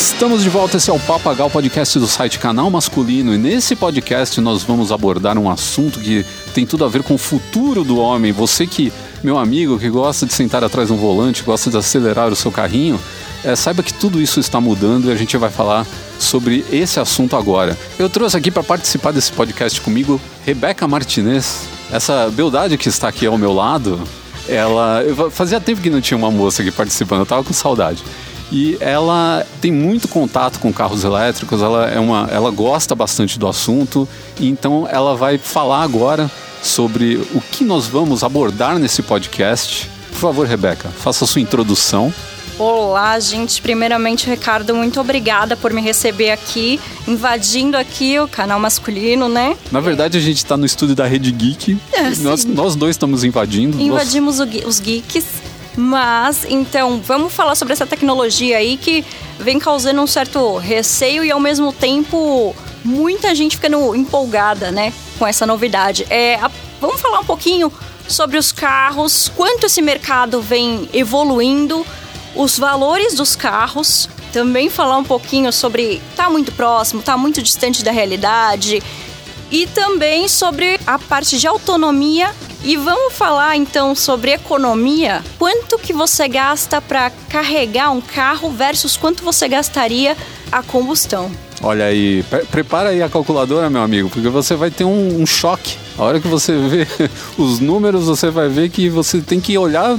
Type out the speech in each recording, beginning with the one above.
Estamos de volta, esse é o Papagal, podcast do site Canal Masculino. E nesse podcast nós vamos abordar um assunto que tem tudo a ver com o futuro do homem. Você que, meu amigo, que gosta de sentar atrás de um volante, gosta de acelerar o seu carrinho, é, saiba que tudo isso está mudando e a gente vai falar sobre esse assunto agora. Eu trouxe aqui para participar desse podcast comigo Rebeca Martinez, essa beldade que está aqui ao meu lado. Ela fazia tempo que não tinha uma moça aqui participando, eu tava com saudade. E ela tem muito contato com carros elétricos, ela, é uma, ela gosta bastante do assunto, então ela vai falar agora sobre o que nós vamos abordar nesse podcast. Por favor, Rebeca, faça a sua introdução. Olá, gente. Primeiramente, Ricardo, muito obrigada por me receber aqui, invadindo aqui o canal masculino, né? Na verdade, a gente está no estúdio da Rede Geek. É, nós, nós dois estamos invadindo. Invadimos nós... os geeks. Mas, então, vamos falar sobre essa tecnologia aí que vem causando um certo receio e, ao mesmo tempo, muita gente ficando empolgada, né, com essa novidade. É, a, vamos falar um pouquinho sobre os carros, quanto esse mercado vem evoluindo, os valores dos carros, também falar um pouquinho sobre tá muito próximo, tá muito distante da realidade e também sobre a parte de autonomia e vamos falar então sobre economia. Quanto que você gasta para carregar um carro versus quanto você gastaria a combustão? Olha aí, pre prepara aí a calculadora, meu amigo, porque você vai ter um, um, choque. A hora que você vê os números, você vai ver que você tem que olhar.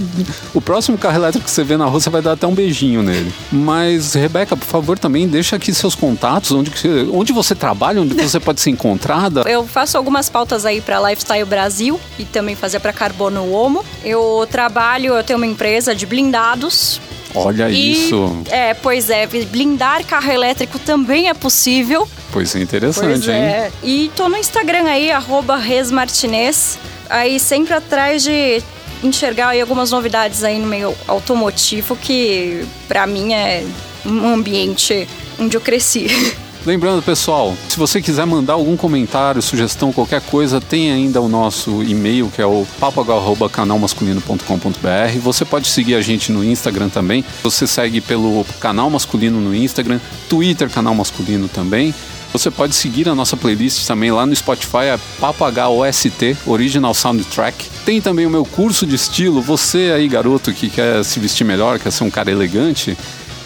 O próximo carro elétrico que você vê na rua, você vai dar até um beijinho nele. Mas, Rebeca, por favor, também deixa aqui seus contatos, onde, onde você trabalha, onde você pode ser encontrada. Eu faço algumas pautas aí para Lifestyle Brasil e também fazer para Carbono Homo. Eu trabalho, eu tenho uma empresa de blindados Olha e, isso. É, pois é, blindar carro elétrico também é possível. Pois é, interessante, pois hein? É. E tô no Instagram aí, arroba resmartinez, aí sempre atrás de enxergar aí algumas novidades aí no meio automotivo que para mim é um ambiente onde eu cresci. Lembrando, pessoal, se você quiser mandar algum comentário, sugestão, qualquer coisa, tem ainda o nosso e-mail, que é o papagal.canalmasculino.com.br. Você pode seguir a gente no Instagram também. Você segue pelo Canal Masculino no Instagram, Twitter Canal Masculino também. Você pode seguir a nossa playlist também lá no Spotify, é PapagalOST, Original Soundtrack. Tem também o meu curso de estilo. Você aí, garoto, que quer se vestir melhor, quer ser um cara elegante,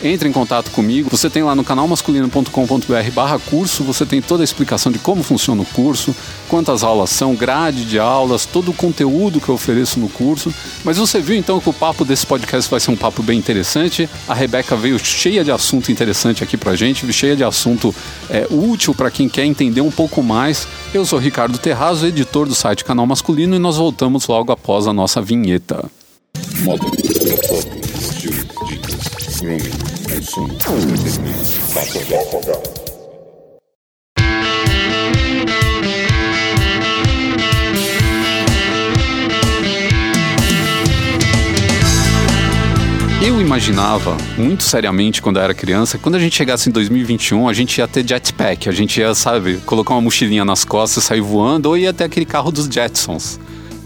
entre em contato comigo. Você tem lá no canalmasculino.com.br barra curso, você tem toda a explicação de como funciona o curso, quantas aulas são, grade de aulas, todo o conteúdo que eu ofereço no curso. Mas você viu então que o papo desse podcast vai ser um papo bem interessante. A Rebeca veio cheia de assunto interessante aqui pra gente, cheia de assunto é, útil para quem quer entender um pouco mais. Eu sou Ricardo Terrazo, editor do site Canal Masculino, e nós voltamos logo após a nossa vinheta. Modo, Eu imaginava, muito seriamente, quando eu era criança, quando a gente chegasse em 2021, a gente ia ter jetpack. A gente ia, sabe, colocar uma mochilinha nas costas, sair voando, ou ia ter aquele carro dos Jetsons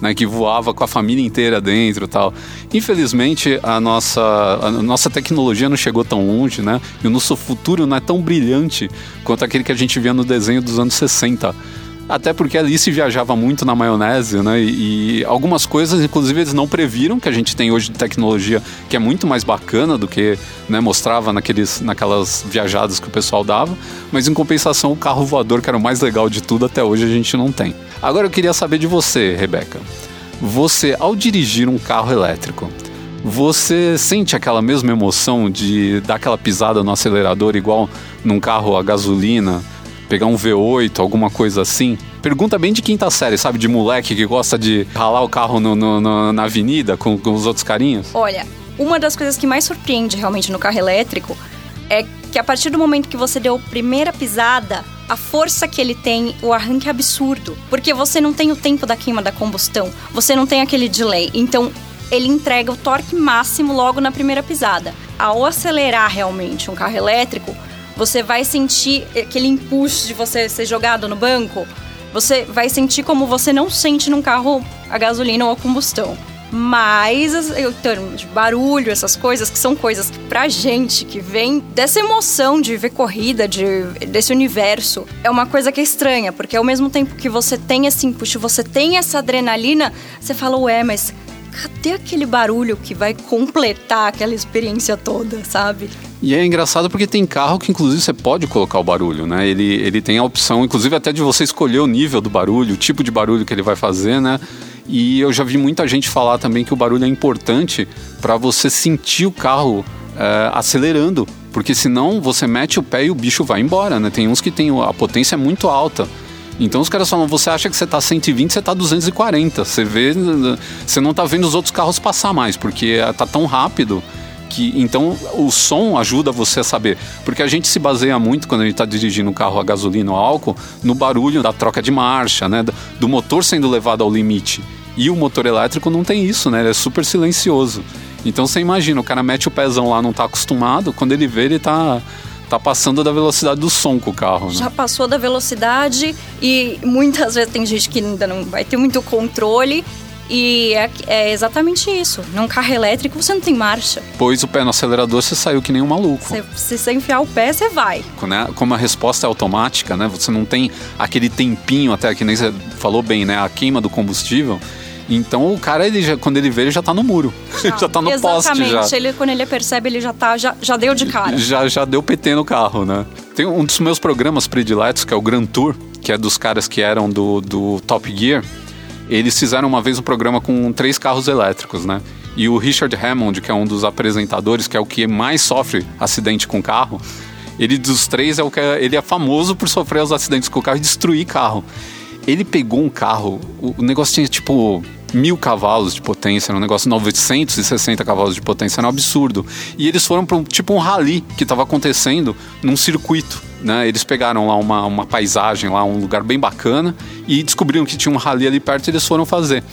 né, que voava com a família inteira dentro tal. Infelizmente, a nossa, a nossa tecnologia não chegou tão longe, né? E o nosso futuro não é tão brilhante quanto aquele que a gente via no desenho dos anos 60. Até porque ali se viajava muito na maionese, né? E, e, algumas coisas, inclusive, eles não previram que a gente tem hoje de tecnologia que é muito mais bacana do que né, mostrava naqueles, naquelas viajadas que o pessoal dava. Mas em compensação, o carro voador, que era o mais legal de tudo, até hoje a gente não tem. Agora eu queria saber de você, Rebeca. Você, ao dirigir um carro elétrico, você sente aquela mesma emoção de dar aquela pisada no acelerador igual num carro a gasolina? pegar um V8, alguma coisa assim. Pergunta bem de quinta série, sabe? De moleque que gosta de ralar o carro no, no, no, na avenida com, com os outros carinhos. Olha, uma das coisas que mais surpreende realmente no carro elétrico é que a partir do momento que você deu a primeira pisada, a força que ele tem, o arranque é absurdo. Porque você não tem o tempo da queima da combustão, você não tem aquele delay. Então, ele entrega o torque máximo logo na primeira pisada. Ao acelerar realmente um carro elétrico, você vai sentir aquele impulso de você ser jogado no banco. Você vai sentir como você não sente num carro a gasolina ou a combustão. Mas em termos de barulho, essas coisas que são coisas que pra gente que vem dessa emoção de ver corrida, de, desse universo, é uma coisa que é estranha, porque ao mesmo tempo que você tem esse input, você tem essa adrenalina, você fala, ué, mas cadê aquele barulho que vai completar aquela experiência toda, sabe? E é engraçado porque tem carro que inclusive você pode colocar o barulho, né? Ele, ele tem a opção, inclusive até de você escolher o nível do barulho, o tipo de barulho que ele vai fazer, né? E eu já vi muita gente falar também que o barulho é importante para você sentir o carro é, acelerando, porque senão você mete o pé e o bicho vai embora, né? Tem uns que tem a potência é muito alta. Então os caras falam, você acha que você tá 120, você tá 240. Você vê, você não tá vendo os outros carros passar mais, porque tá tão rápido que então o som ajuda você a saber, porque a gente se baseia muito quando a gente está dirigindo um carro a gasolina ou álcool no barulho da troca de marcha, né, do motor sendo levado ao limite. E o motor elétrico não tem isso, né? Ele é super silencioso. Então você imagina, o cara mete o pezão lá, não está acostumado, quando ele vê, ele está tá passando da velocidade do som com o carro. Né? Já passou da velocidade e muitas vezes tem gente que ainda não vai ter muito controle e é, é, exatamente isso. Num carro elétrico você não tem marcha. Pois o pé no acelerador, você saiu que nem um maluco. Se você enfiar o pé, você vai. Né? Como a resposta é automática, né? Você não tem aquele tempinho até que nem você falou bem, né? A queima do combustível. Então o cara, ele já, quando ele vê, ele já tá no muro. Já, já tá no poste já. Exatamente. Ele, quando ele percebe, ele já tá, já, já deu de cara. Já, já deu PT no carro, né? Tem um dos meus programas prediletos, que é o Grand Tour, que é dos caras que eram do, do Top Gear. Eles fizeram uma vez um programa com três carros elétricos, né? E o Richard Hammond, que é um dos apresentadores, que é o que mais sofre acidente com carro, ele dos três é o que é, ele é famoso por sofrer os acidentes com o carro e destruir carro. Ele pegou um carro, o negócio tinha tipo mil cavalos de potência, era um negócio 960 cavalos de potência, era um absurdo. E eles foram para um, tipo um rally que estava acontecendo num circuito. Né? Eles pegaram lá uma, uma paisagem, lá um lugar bem bacana e descobriram que tinha um rally ali perto e eles foram fazer.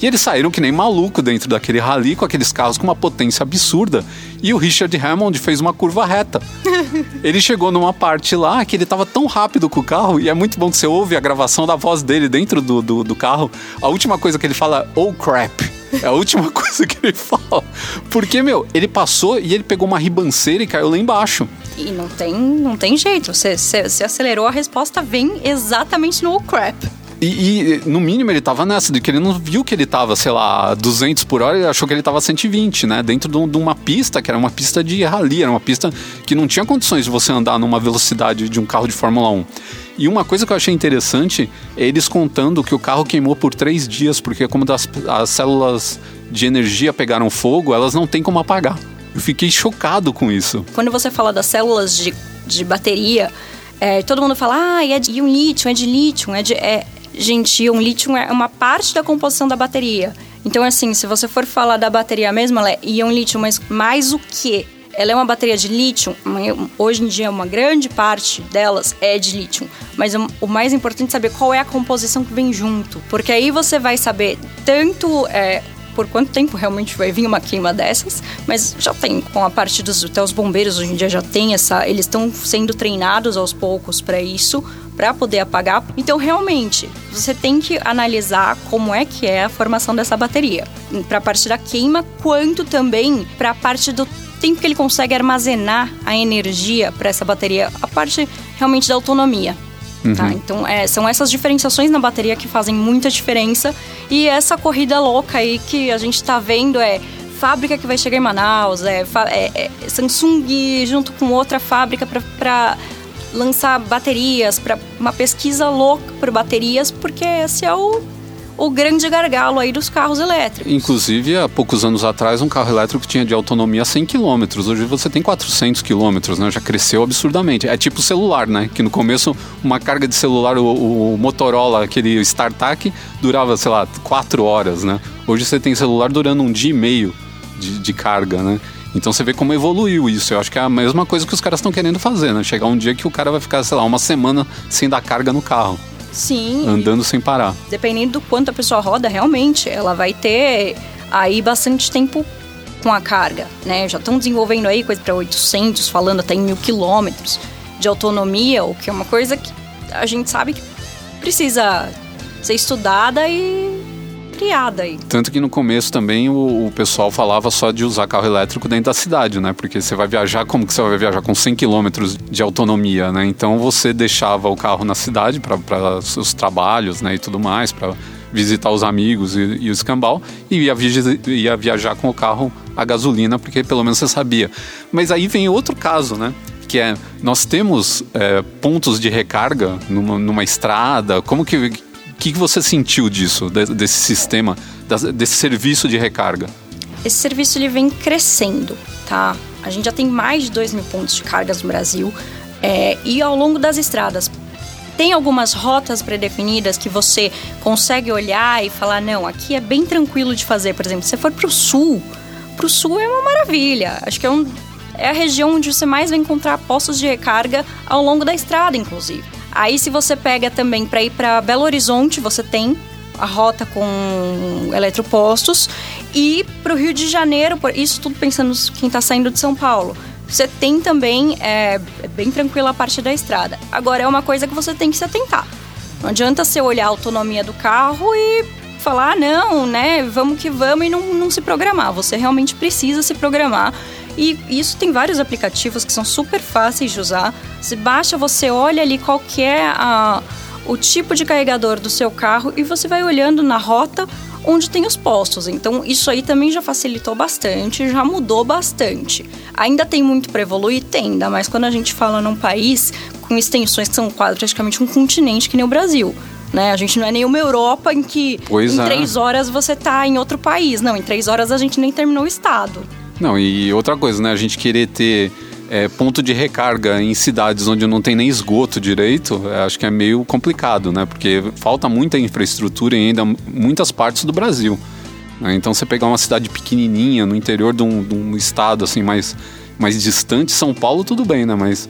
E eles saíram que nem maluco dentro daquele rally com aqueles carros com uma potência absurda. E o Richard Hammond fez uma curva reta. ele chegou numa parte lá que ele estava tão rápido com o carro, e é muito bom que você ouve a gravação da voz dele dentro do, do, do carro. A última coisa que ele fala é, oh crap. É a última coisa que ele fala. Porque, meu, ele passou e ele pegou uma ribanceira e caiu lá embaixo. E não tem, não tem jeito. Você, você, você acelerou, a resposta vem exatamente no oh crap. E, e, no mínimo ele tava nessa, de que ele não viu que ele tava, sei lá, 200 por hora, ele achou que ele tava 120, né? Dentro de, de uma pista, que era uma pista de rally, era uma pista que não tinha condições de você andar numa velocidade de um carro de Fórmula 1. E uma coisa que eu achei interessante é eles contando que o carro queimou por três dias, porque como das, as células de energia pegaram fogo, elas não têm como apagar. Eu fiquei chocado com isso. Quando você fala das células de, de bateria, é, todo mundo fala, ah, é de um lítio, é de lítio, é de. É, gente, um lítio é uma parte da composição da bateria. Então, assim, se você for falar da bateria mesmo, ela é íon lítio, mas mais o que? Ela é uma bateria de lítio, hoje em dia uma grande parte delas é de lítio, mas o mais importante é saber qual é a composição que vem junto, porque aí você vai saber tanto é, por quanto tempo realmente vai vir uma queima dessas, mas já tem com a parte dos até os bombeiros hoje em dia já tem essa, eles estão sendo treinados aos poucos para isso, para poder apagar. Então, realmente, você tem que analisar como é que é a formação dessa bateria. Para a parte da queima, quanto também para a parte do tempo que ele consegue armazenar a energia para essa bateria, a parte realmente da autonomia. Tá? Uhum. Tá? Então, é, são essas diferenciações na bateria que fazem muita diferença. E essa corrida louca aí que a gente está vendo é fábrica que vai chegar em Manaus, é, é, é Samsung junto com outra fábrica para lançar baterias, para uma pesquisa louca por baterias, porque esse é o, o grande gargalo aí dos carros elétricos. Inclusive, há poucos anos atrás, um carro elétrico tinha de autonomia 100 km. Hoje você tem 400 km, né? Já cresceu absurdamente. É tipo celular, né? Que no começo, uma carga de celular, o, o Motorola, aquele StarTAC, durava, sei lá, 4 horas, né? Hoje você tem celular durando um dia e meio de, de carga, né? Então você vê como evoluiu isso. Eu acho que é a mesma coisa que os caras estão querendo fazer, né? Chegar um dia que o cara vai ficar, sei lá, uma semana sem dar carga no carro. Sim. Andando sem parar. Dependendo do quanto a pessoa roda, realmente, ela vai ter aí bastante tempo com a carga, né? Já estão desenvolvendo aí coisa para 800, falando até em mil quilômetros de autonomia, o que é uma coisa que a gente sabe que precisa ser estudada e aí. Tanto que no começo também o, o, pessoal falava só de usar carro elétrico dentro da cidade, né? Porque você vai viajar, como que você vai viajar com 100 km de autonomia, né? Então você deixava o carro na cidade para seus trabalhos, né? E tudo mais, para visitar os amigos e, e o escambau, e ia, ia viajar com o carro a gasolina, porque pelo menos você sabia. Mas aí vem outro caso, né? que é nós temos é, pontos de recarga numa, numa, estrada. Como que que, que você sentiu disso, desse sistema, desse serviço de recarga? Esse serviço ele vem crescendo, tá? A gente já tem mais de 2 mil pontos de cargas no Brasil é, e ao longo das estradas tem algumas rotas pré-definidas que você consegue olhar e falar não, aqui é bem tranquilo de fazer. Por exemplo, se você for para o sul, para o sul é uma maravilha. Acho que é, um, é a região onde você mais vai encontrar postos de recarga ao longo da estrada, inclusive. Aí, se você pega também para ir para Belo Horizonte, você tem a rota com eletropostos. E para o Rio de Janeiro, isso tudo pensando quem está saindo de São Paulo. Você tem também, é, é, bem tranquila a parte da estrada. Agora, é uma coisa que você tem que se atentar. Não adianta você olhar a autonomia do carro e falar, ah, não, né, vamos que vamos e não, não se programar. Você realmente precisa se programar e isso tem vários aplicativos que são super fáceis de usar. Você baixa, você olha ali qual que é a, o tipo de carregador do seu carro e você vai olhando na rota onde tem os postos. Então, isso aí também já facilitou bastante, já mudou bastante. Ainda tem muito para evoluir? Tem, ainda mais quando a gente fala num país com extensões que são quase praticamente um continente que nem o Brasil. Né? A gente não é nenhuma Europa em que pois em é. três horas você está em outro país. Não, em três horas a gente nem terminou o estado. Não, e outra coisa, né? A gente querer ter é, ponto de recarga em cidades onde não tem nem esgoto direito, é, acho que é meio complicado, né? Porque falta muita infraestrutura em ainda muitas partes do Brasil. Né? Então, você pegar uma cidade pequenininha no interior de um, de um, estado assim mais, mais distante, São Paulo, tudo bem, né? Mas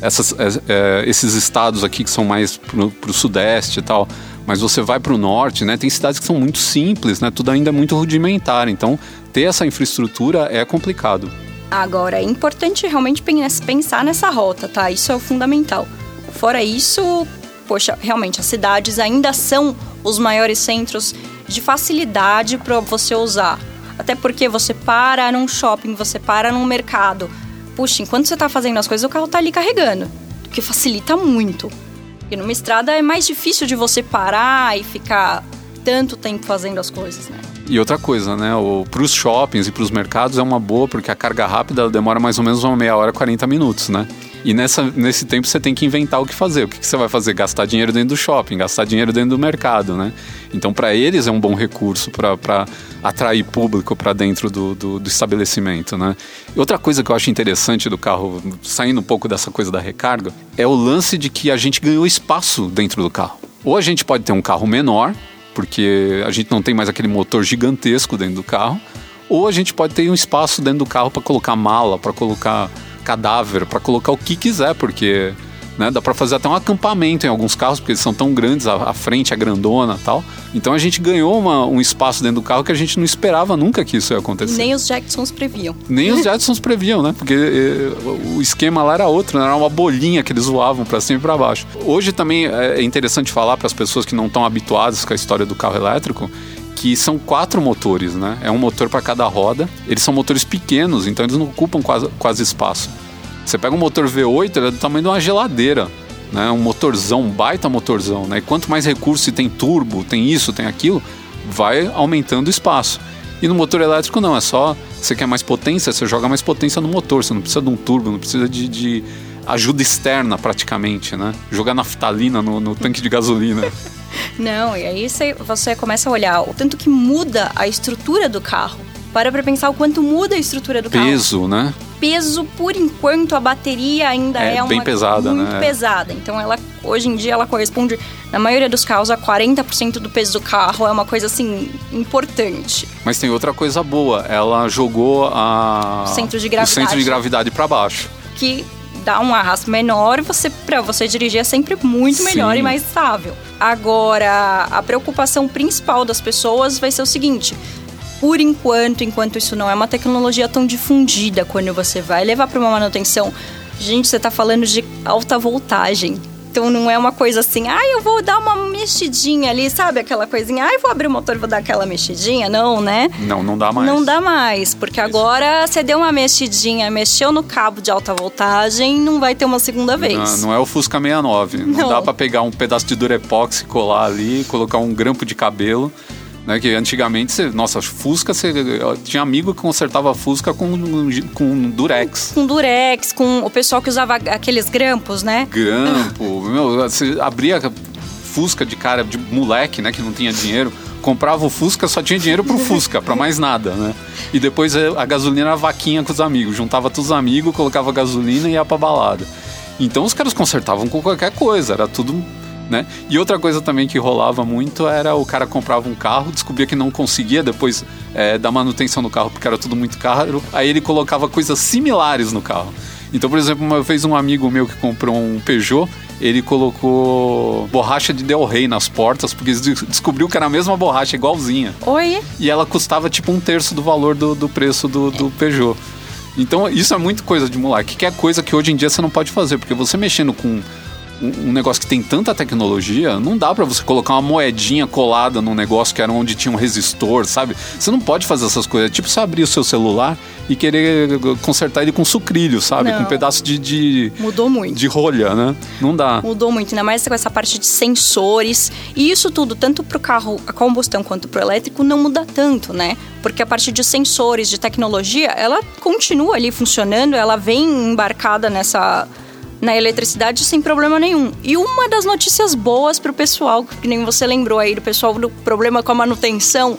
essas, é, é esses estados aqui que são mais para o sudeste e tal, mas você vai para o norte, né? Tem cidades que são muito simples, né? Tudo ainda é muito rudimentar. Então, ter essa infraestrutura é complicado. Agora, é importante realmente pensar nessa rota, tá? Isso é o fundamental. Fora isso, poxa, realmente, as cidades ainda são os maiores centros de facilidade para você usar. Até porque você para num shopping, você para num mercado. Puxa, enquanto você está fazendo as coisas, o carro está ali carregando, o que facilita muito. E numa estrada é mais difícil de você parar e ficar tanto tempo fazendo as coisas, né? E outra coisa, né? Para os shoppings e para os mercados é uma boa, porque a carga rápida demora mais ou menos uma meia hora, 40 minutos, né? E nessa, nesse tempo você tem que inventar o que fazer. O que, que você vai fazer? Gastar dinheiro dentro do shopping, gastar dinheiro dentro do mercado, né? Então, para eles é um bom recurso para atrair público para dentro do, do, do, estabelecimento, né? Outra coisa que eu acho interessante do carro, saindo um pouco dessa coisa da recarga, é o lance de que a gente ganhou espaço dentro do carro. Ou a gente pode ter um carro menor, porque a gente não tem mais aquele motor gigantesco dentro do carro, ou a gente pode ter um espaço dentro do carro para colocar mala, para colocar cadáver, para colocar o que quiser, porque né, dá para fazer até um acampamento em alguns carros, porque eles são tão grandes, a, a frente é grandona tal. Então a gente ganhou uma, um espaço dentro do carro que a gente não esperava nunca que isso ia acontecer. Nem os Jetsons previam. Nem os Jetsons previam, né? Porque eh, o esquema lá era outro, né? era uma bolinha que eles voavam para cima e para baixo. Hoje também é interessante falar para as pessoas que não estão habituadas com a história do carro elétrico que são quatro motores, né? É um motor para cada roda. Eles são motores pequenos, então eles não ocupam quase, quase espaço. Você pega um motor V8, ele é do tamanho de uma geladeira, né? Um motorzão, um baita motorzão, né? E quanto mais recurso tem turbo, tem isso, tem aquilo, vai aumentando o espaço. E no motor elétrico não, é só você quer mais potência, você joga mais potência no motor, você não precisa de um turbo, não precisa de, de ajuda externa praticamente, né? Jogar naftalina no, no tanque de gasolina. Não, e aí você, você começa a olhar o tanto que muda a estrutura do carro. Para pra pensar o quanto muda a estrutura do Peso, carro. Peso, né? Peso, por enquanto, a bateria ainda é, é bem pesada, muito né? pesada. Então, ela hoje em dia ela corresponde, na maioria dos carros, a 40% do peso do carro. É uma coisa assim importante. Mas tem outra coisa boa. Ela jogou a centro de gravidade. o centro de gravidade para baixo. Que dá um arrasto menor, você para você dirigir é sempre muito melhor Sim. e mais estável. Agora, a preocupação principal das pessoas vai ser o seguinte: por enquanto, enquanto isso não é uma tecnologia tão difundida, quando você vai levar para uma manutenção, gente, você está falando de alta voltagem. Então não é uma coisa assim, ah, eu vou dar uma mexidinha ali, sabe? Aquela coisinha, ah, eu vou abrir o motor e vou dar aquela mexidinha. Não, né? Não, não dá mais. Não dá mais, porque agora você deu uma mexidinha, mexeu no cabo de alta voltagem, não vai ter uma segunda vez. Não, não é o Fusca 69. Não, Não. dá pra pegar um pedaço de durepox e colar ali, colocar um grampo de cabelo. Né, que antigamente, você, nossa, Fusca, você, tinha amigo que consertava Fusca com, com durex. Com durex, com o pessoal que usava aqueles grampos, né? Grampo, meu, você abria Fusca de cara, de moleque, né, que não tinha dinheiro, comprava o Fusca, só tinha dinheiro pro Fusca, pra mais nada, né? E depois a gasolina era vaquinha com os amigos, juntava todos os amigos, colocava gasolina e ia pra balada. Então os caras consertavam com qualquer coisa, era tudo, né? E outra coisa também que rolava muito era o cara comprava um carro, descobria que não conseguia depois eh, dar manutenção no carro porque era tudo muito caro, aí ele colocava coisas similares no carro. Então, por exemplo, uma vez um amigo meu que comprou um Peugeot, ele colocou borracha de Del Rey nas portas, porque des- descobriu que era a mesma borracha, igualzinha. Oi? E ela custava tipo um terço do valor do, do preço do, do Peugeot. Então, isso é muito coisa de moleque, que é coisa que hoje em dia você não pode fazer, porque você mexendo com um, negócio que tem tanta tecnologia, não dá pra você colocar uma moedinha colada num negócio que era onde tinha um resistor, sabe? Você não pode fazer essas coisas. É tipo você abrir o seu celular e querer consertar ele com sucrilho, sabe? Não. Com um pedaço de, de, Mudou muito. de rolha, né? Não dá. Mudou muito, ainda mais com essa parte de sensores. E isso tudo, tanto para o carro a combustão quanto para o elétrico, não muda tanto, né? Porque a parte de sensores, de tecnologia, ela continua ali funcionando, ela vem embarcada nessa na eletricidade sem problema nenhum. E uma das notícias boas para o pessoal, que nem você lembrou aí do pessoal do problema com a manutenção,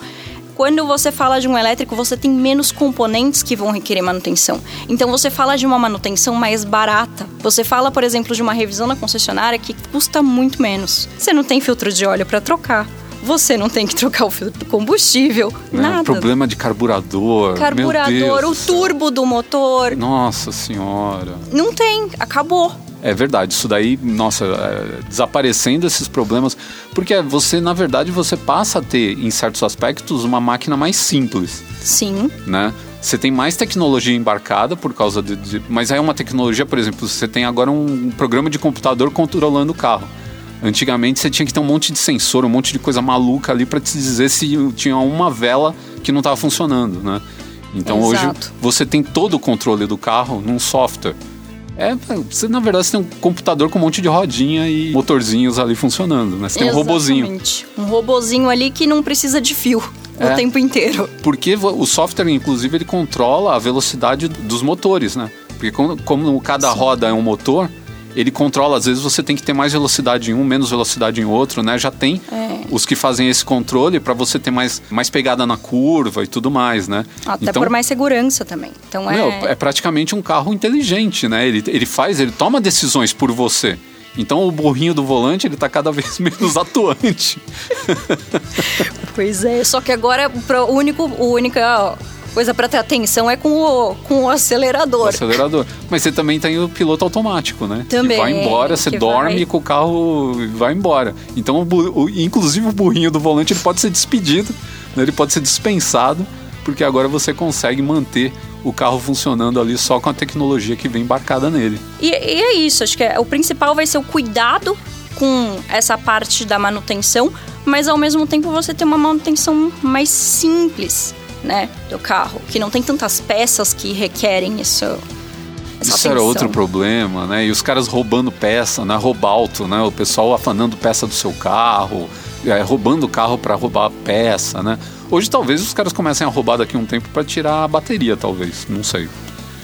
quando você fala de um elétrico, você tem menos componentes que vão requerer manutenção. Então você fala de uma manutenção mais barata. Você fala, por exemplo, de uma revisão na concessionária que custa muito menos. Você não tem filtro de óleo para trocar. Você não tem que trocar o filtro do combustível, né? nada. Problema de carburador. Carburador, o turbo do motor. Nossa senhora. Não tem, acabou. É verdade, isso daí, nossa, é, desaparecendo esses problemas, porque você, na verdade, você passa a ter, em certos aspectos, uma máquina mais simples, Sim, né? Você tem mais tecnologia embarcada por causa de, de- Mas é uma tecnologia, por exemplo, você tem agora um programa de computador controlando o carro. Antigamente você tinha que ter um monte de sensor, um monte de coisa maluca ali para te dizer se tinha uma vela que não estava funcionando, né? Então hoje Exato. você tem todo o controle do carro num software. É, você, na verdade, você tem um computador com um monte de rodinha e motorzinhos ali funcionando, né? Você tem um robozinho. Um robozinho ali que não precisa de fio É. o tempo inteiro. Porque o software, inclusive, ele controla a velocidade dos motores, né? Porque como, como cada roda é um motor, ele controla, às vezes você tem que ter mais velocidade em um, menos velocidade em outro, né? Já tem É. os que fazem esse controle para você ter mais, mais pegada na curva e tudo mais, né? Até então, por mais segurança também. Então é. meu, é praticamente um carro inteligente, né? Ele, ele faz, ele toma decisões por você. Então o burrinho do volante, ele tá cada vez menos atuante. Pois é. Só que agora pro- o único, o única coisa pra ter atenção é com o, com o o acelerador. acelerador. Mas você também tem o piloto automático, né? Também, Que vai embora, você dorme vai. com o carro e vai embora. Então, o o- inclusive o burrinho do volante ele pode ser despedido, né? ele pode ser dispensado, porque agora você consegue manter o carro funcionando ali só com a tecnologia que vem embarcada nele. E, e é isso, acho que é- o principal vai ser o cuidado com essa parte da manutenção, mas ao mesmo tempo você ter uma manutenção mais simples, né, do carro, que não tem tantas peças que requerem isso. Isso era atenção. outro problema, né? E os caras roubando peça, né? Roubalto, né? O pessoal afanando peça do seu carro, é, roubando o carro para roubar a peça, né? Hoje talvez os caras comecem a roubar daqui a um tempo para tirar a bateria, talvez, não sei.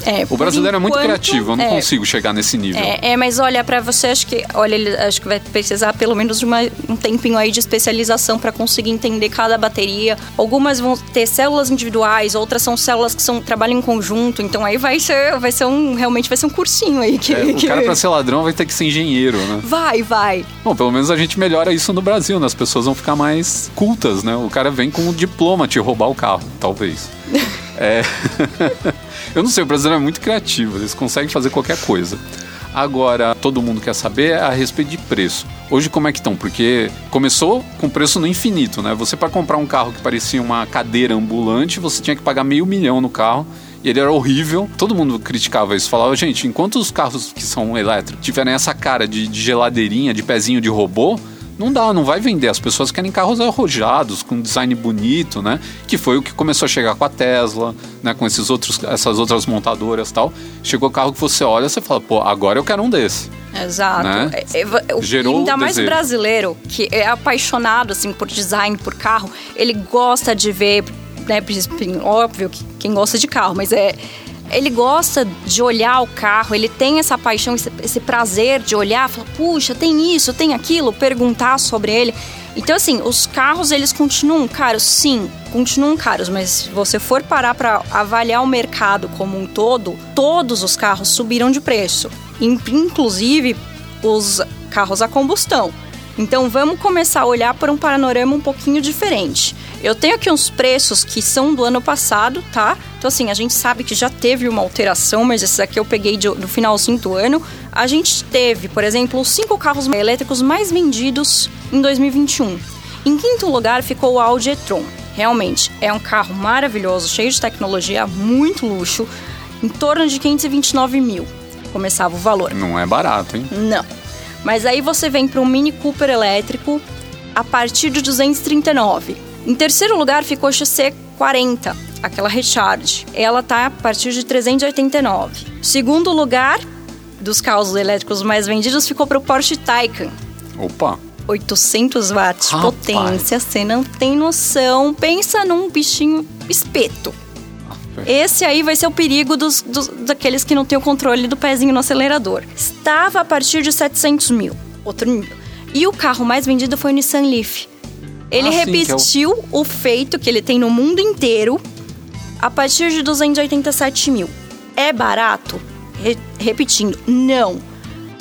É, O brasileiro é muito enquanto, criativo, eu não é, consigo chegar nesse nível. É, é, mas olha, pra você, acho que, olha, acho que vai precisar pelo menos de uma- um tempinho aí de especialização pra conseguir entender cada bateria. Algumas vão ter células individuais, outras são células que são, trabalham em conjunto, então aí vai ser, vai ser um, realmente vai ser um cursinho aí que... É, o que- cara para ser ladrão vai ter que ser engenheiro, né? Vai, vai. Bom, pelo menos a gente melhora isso no Brasil, né? As pessoas vão ficar mais cultas, né? O cara vem com um diploma te roubar o carro, talvez. É. Eu não sei, o brasileiro é muito criativo, eles conseguem fazer qualquer coisa. Agora, todo mundo quer saber a respeito de preço. Hoje, como é que estão? Porque começou com preço no infinito, né? Você, para comprar um carro que parecia uma cadeira ambulante, você tinha que pagar meio milhão no carro. E ele era horrível. Todo mundo criticava isso. Falava, gente, enquanto os carros que são elétricos tiverem essa cara de, de geladeirinha, de pezinho de robô, não dá, não vai vender. As pessoas querem carros arrojados, com design bonito, né? Que foi o que começou a chegar com a Tesla, né? Com esses outros, essas outras montadoras tal. Chegou carro que você olha e fala, pô, agora eu quero um desse. Exato. Né? É, é, Gerou ainda mais desejo. brasileiro, que é apaixonado assim por design, por carro, ele gosta de ver, né? Óbvio que quem gosta de carro, mas é ele gosta de olhar o carro, ele tem essa paixão, esse, esse prazer de olhar, falar, puxa, tem isso, tem aquilo, perguntar sobre ele. Então, assim, os carros, eles continuam caros? Sim, continuam caros, mas se você for parar para avaliar o mercado como um todo, todos os carros subiram de preço, inclusive os carros a combustão. Então, vamos começar a olhar por um panorama um pouquinho diferente. Eu tenho aqui uns preços que são do ano passado, tá? Então, assim, a gente sabe que já teve uma alteração, mas esses aqui eu peguei de, do finalzinho do ano. A gente teve, por exemplo, os cinco carros elétricos mais vendidos em 2021. Em quinto lugar ficou o Audi e-tron. Realmente, é um carro maravilhoso, cheio de tecnologia, muito luxo, em torno de 529 mil. Começava o valor. Não é barato, hein? Não. Mas aí você vem para um Mini Cooper elétrico a partir de 239. Em terceiro lugar ficou a XC40, aquela Recharge. Ela tá a partir de 389. Segundo lugar dos carros elétricos mais vendidos ficou para o Porsche Taycan. Opa! 800 watts de potência, você não tem noção. Pensa num bichinho espeto. Esse aí vai ser o perigo dos, dos, daqueles que não têm o controle do pezinho no acelerador. Estava a partir de 700 mil, outro nível. E o carro mais vendido foi o Nissan Leaf. Ele ah, repetiu é o... o... feito que ele tem no mundo inteiro a partir de 287 mil. É barato? Re repetindo, não.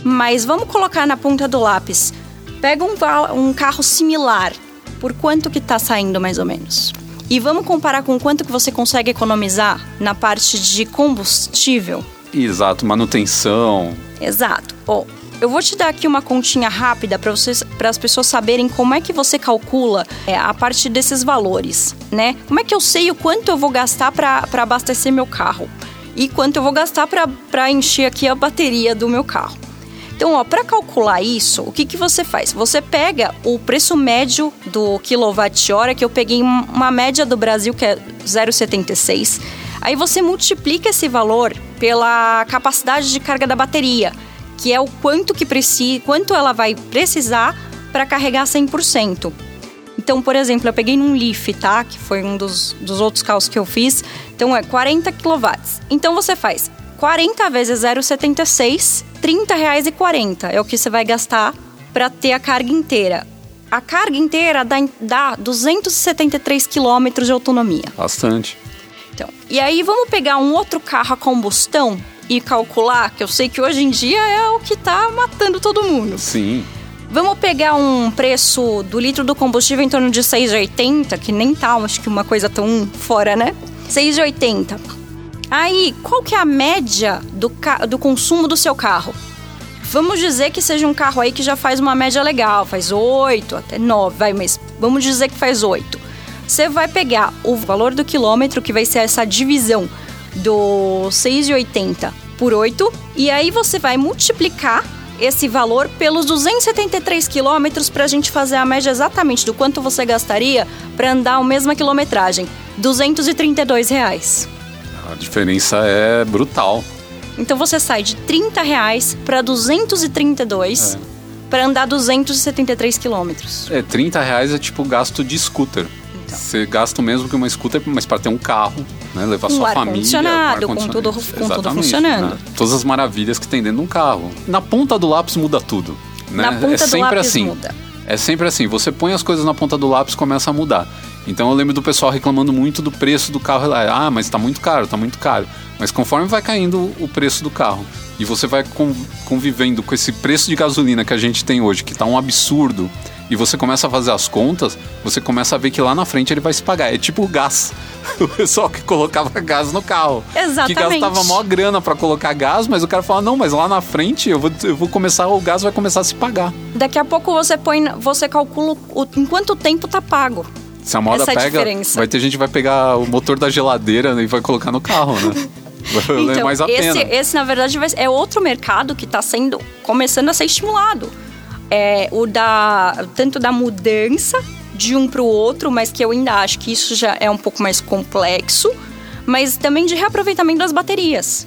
Mas vamos colocar na ponta do lápis. Pega um, um carro similar. Por quanto que tá saindo mais ou menos? E vamos comparar com quanto que você consegue economizar na parte de combustível. Exato, manutenção. Exato. Oh, eu vou te dar aqui uma continha rápida para vocês, para as pessoas saberem como é que você calcula é, a partir desses valores, né? Como é que eu sei o quanto eu vou gastar para abastecer meu carro e quanto eu vou gastar para encher aqui a bateria do meu carro. Então, ó, para calcular isso, o que, que você faz? Você pega o preço médio do quilowatt-hora, que eu peguei uma média do Brasil que é 0,76. Aí você multiplica esse valor pela capacidade de carga da bateria que é o quanto que precisa, quanto ela vai precisar para carregar 100%. Então, por exemplo, eu peguei num Leaf, tá? Que foi um dos, dos outros carros que eu fiz. Então, é 40 kW. Então, você faz 40 vezes 0,76, R$ reais e 40 é o que você vai gastar para ter a carga inteira. A carga inteira dá, dá 273 quilômetros de autonomia. Bastante. Então, e aí vamos pegar um outro carro a combustão e calcular, que eu sei que hoje em dia é o que está matando todo mundo. Sim. Vamos pegar um preço do litro do combustível em torno de 6,80, que nem tá, acho que uma coisa tão fora, né? 6,80. Aí, qual que é a média do, do consumo do seu carro? Vamos dizer que seja um carro aí que já faz uma média legal, faz 8, até 9, vai, mas vamos dizer que faz 8. Você vai pegar o valor do quilômetro, que vai ser essa divisão do 6,80 por 8 e aí você vai multiplicar esse valor pelos 273 quilômetros para a gente fazer a média exatamente do quanto você gastaria para andar a mesma quilometragem. 232 reais. A diferença é brutal. Então você sai de 30 reais para 232 é. para andar 273 quilômetros. É, 30 reais é tipo gasto de scooter. Então. Você gasta o mesmo que uma scooter, mas para ter um carro, né? Levar um sua ar família. Condicionado, com tudo, com tudo funcionando. Né? Todas as maravilhas que tem dentro de um carro. Na ponta do lápis muda tudo. Né? Na ponta é sempre do lápis assim. muda. É sempre assim, você põe as coisas na ponta do lápis começa a mudar. Então eu lembro do pessoal reclamando muito do preço do carro lá. Ah, mas tá muito caro, tá muito caro. Mas conforme vai caindo o preço do carro e você vai convivendo com esse preço de gasolina que a gente tem hoje, que tá um absurdo, e você começa a fazer as contas, você começa a ver que lá na frente ele vai se pagar. É tipo o gás. O pessoal que colocava gás no carro. Exatamente. Que gastava maior grana para colocar gás, mas o cara fala: não, mas lá na frente eu vou, eu vou começar, o gás vai começar a se pagar. Daqui a pouco você põe, você calcula o, em quanto tempo tá pago. Se a moda Essa pega, é a vai ter gente que vai pegar o motor da geladeira e vai colocar no carro, né? Então, mais a esse, pena. esse, na verdade, vai- é outro mercado que está sendo começando a ser estimulado. É o da tanto da mudança de um para o outro, mas que eu ainda acho que isso já é um pouco mais complexo, mas também de reaproveitamento das baterias.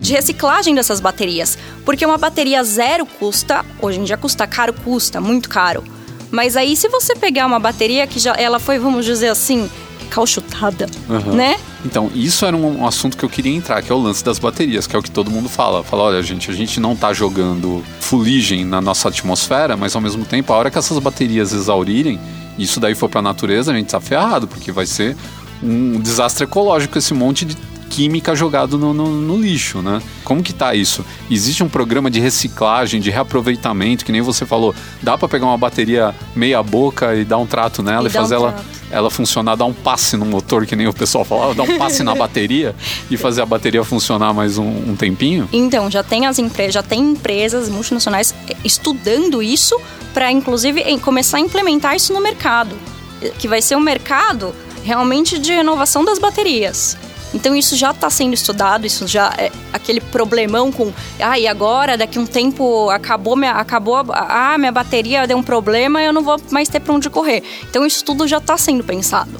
De reciclagem dessas baterias. Porque uma bateria zero custa, hoje em dia custa caro, custa, muito caro. Mas aí se você pegar uma bateria que já ela foi, vamos dizer assim, cauchutada, Aham. né? Então, isso era um, um assunto que eu queria entrar, que é o lance das baterias, que é o que todo mundo fala. Fala, olha, gente, a gente não tá jogando fuligem na nossa atmosfera, mas ao mesmo tempo, a hora que essas baterias exaurirem, isso daí for pra natureza, a gente tá ferrado, porque vai ser um desastre ecológico esse monte de química jogado no, no- no lixo, né? Como que tá isso? Existe um programa de reciclagem, de reaproveitamento, que nem você falou, dá pra pegar uma bateria meia boca e dar um trato nela E e, dar um fazer ela, trato. ela funcionar, dar um passe no motor, que nem o pessoal falava, dar um passe na bateria e fazer a bateria funcionar mais um, um tempinho? Então, já tem as empresas, já tem empresas multinacionais eh, estudando isso para inclusive começar a implementar isso no mercado, eh, que vai ser um mercado realmente de renovação das baterias. Então isso já está sendo estudado, isso já é aquele problemão com, ah, e agora daqui um tempo acabou minha, acabou, a- ah, minha bateria deu um problema, eu não vou mais ter para onde correr. Então isso tudo já está sendo pensado.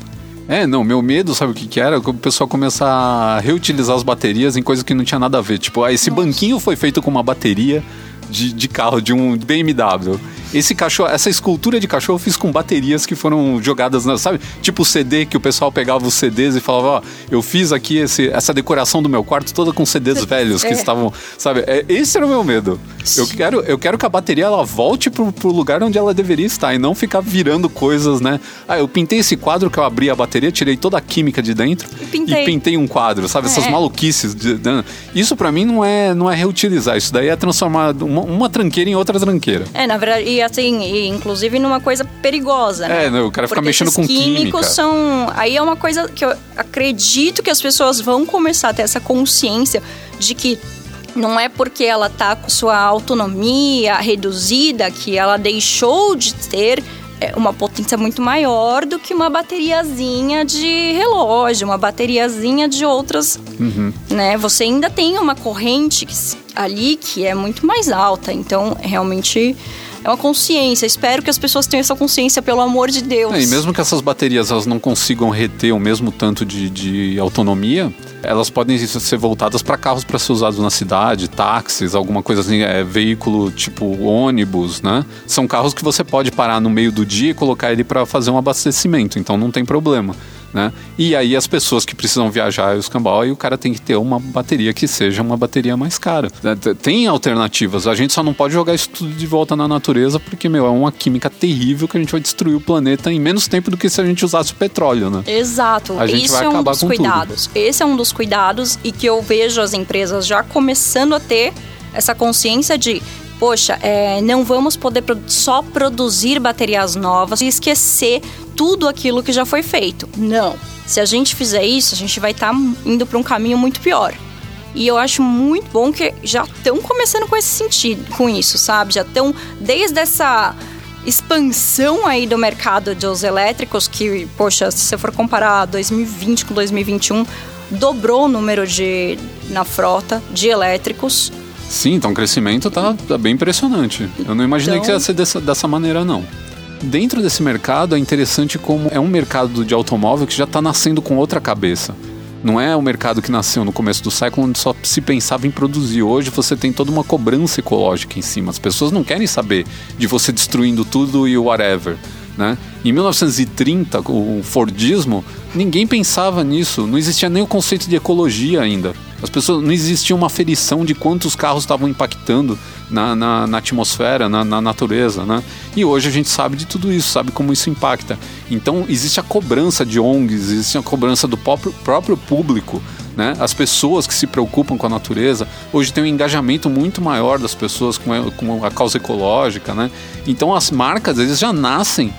É, não, meu medo, sabe o que que era? Que o pessoal começar a reutilizar as baterias em coisas que não tinha nada a ver. Tipo, ah, esse banquinho foi feito com uma bateria de, de carro, de um BMW. Esse cachorro, essa escultura de cachorro eu fiz com baterias que foram jogadas, na, sabe? Tipo CD que o pessoal pegava os CDs e falava, ó, eu fiz aqui esse, essa decoração do meu quarto toda com CDs velhos que É. estavam, sabe? É, esse era o meu medo. Eu quero, eu quero que a bateria ela volte pro, pro lugar onde ela deveria estar e não ficar virando coisas, né? Ah, eu pintei esse quadro que eu abri a bateria, tirei toda a química de dentro E pintei. pintei um quadro, sabe? Essas É. maluquices. de- de- isso pra mim não é, não é reutilizar, isso daí é transformar uma, uma tranqueira em outra tranqueira. É, na verdade, e assim, e inclusive numa coisa perigosa, né? É, o cara fica Porque mexendo com químicos química. são. Aí é uma coisa que eu acredito que as pessoas vão começar a ter essa consciência de que não é porque ela tá com sua autonomia reduzida que ela deixou de ter uma potência muito maior do que uma bateriazinha de relógio, uma bateriazinha de outras, Uhum. né? Você ainda tem uma corrente que ali que é muito mais alta, então realmente é uma consciência. Espero que as pessoas tenham essa consciência, pelo amor de Deus. É, e mesmo que essas baterias elas não consigam reter o mesmo tanto de, de autonomia, elas podem ser voltadas para carros para ser usados na cidade, táxis, alguma coisa assim, é, veículo tipo ônibus, né? São carros que você pode parar no meio do dia e colocar ele para fazer um abastecimento, então não tem problema. Né? E aí as pessoas que precisam viajar e os aí o cara tem que ter uma bateria que seja uma bateria mais cara. Né? Tem alternativas, a gente só não pode jogar isso tudo de volta na natureza, porque, meu, é uma química terrível que a gente vai destruir o planeta em menos tempo do que se a gente usasse o petróleo, né? Exato. A gente Isso vai é um acabar dos com tudo. cuidados. Esse é um dos cuidados e que eu vejo as empresas já começando a ter essa consciência de, poxa, é, não vamos poder só produzir baterias novas e esquecer tudo aquilo que já foi feito. Não. Se a gente fizer isso, a gente vai estar indo para um caminho muito pior. E eu acho muito bom que já estão começando com esse sentido, com isso, sabe? Já estão desde essa expansão aí do mercado dos elétricos, que, poxa, se você for comparar 2020 com 2021, dobrou o número de na frota de elétricos. Sim, então o crescimento tá, tá bem impressionante. Eu não imaginei Então- que ia ser dessa, dessa maneira, não. Dentro desse mercado é interessante como é um mercado de automóvel que já está nascendo com outra cabeça. Não é o mercado que nasceu no começo do século onde só se pensava em produzir. Hoje você tem toda uma cobrança ecológica em cima. As pessoas não querem saber de você destruindo tudo e whatever. Né? Em 1930, o Fordismo, ninguém pensava nisso. Não existia nem o conceito de ecologia ainda. As pessoas não existia uma aferição de quantos carros estavam impactando na, na, na atmosfera, na, na natureza, né? E hoje a gente sabe de tudo isso, sabe como isso impacta. Então existe a cobrança de ONGs, existe a cobrança do próprio, próprio público, né? As pessoas que se preocupam com a natureza hoje tem um engajamento muito maior das pessoas com a, com a causa ecológica, né? Então as marcas eles já nascem